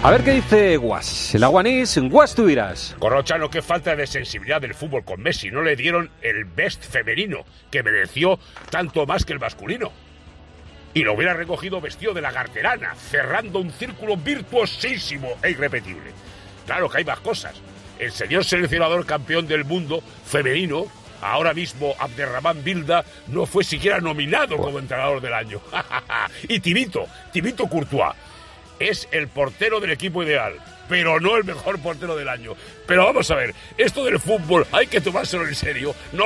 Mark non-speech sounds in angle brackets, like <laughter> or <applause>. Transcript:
A ver qué dice Guas. El aguanís, Guas tú dirás. Corrochano, qué falta de sensibilidad del fútbol con Messi. No le dieron el best femenino, que mereció tanto más que el masculino. Y lo hubiera recogido vestido de la garterana, cerrando un círculo virtuosísimo e irrepetible. Claro que hay más cosas. El señor seleccionador campeón del mundo femenino, ahora mismo Abderramán Bilda, no fue siquiera nominado como entrenador del año. <laughs> y Tibito, Tibito Courtois, es el portero del equipo ideal, pero no el mejor portero del año. Pero vamos a ver, esto del fútbol hay que tomárselo en serio. ¡No!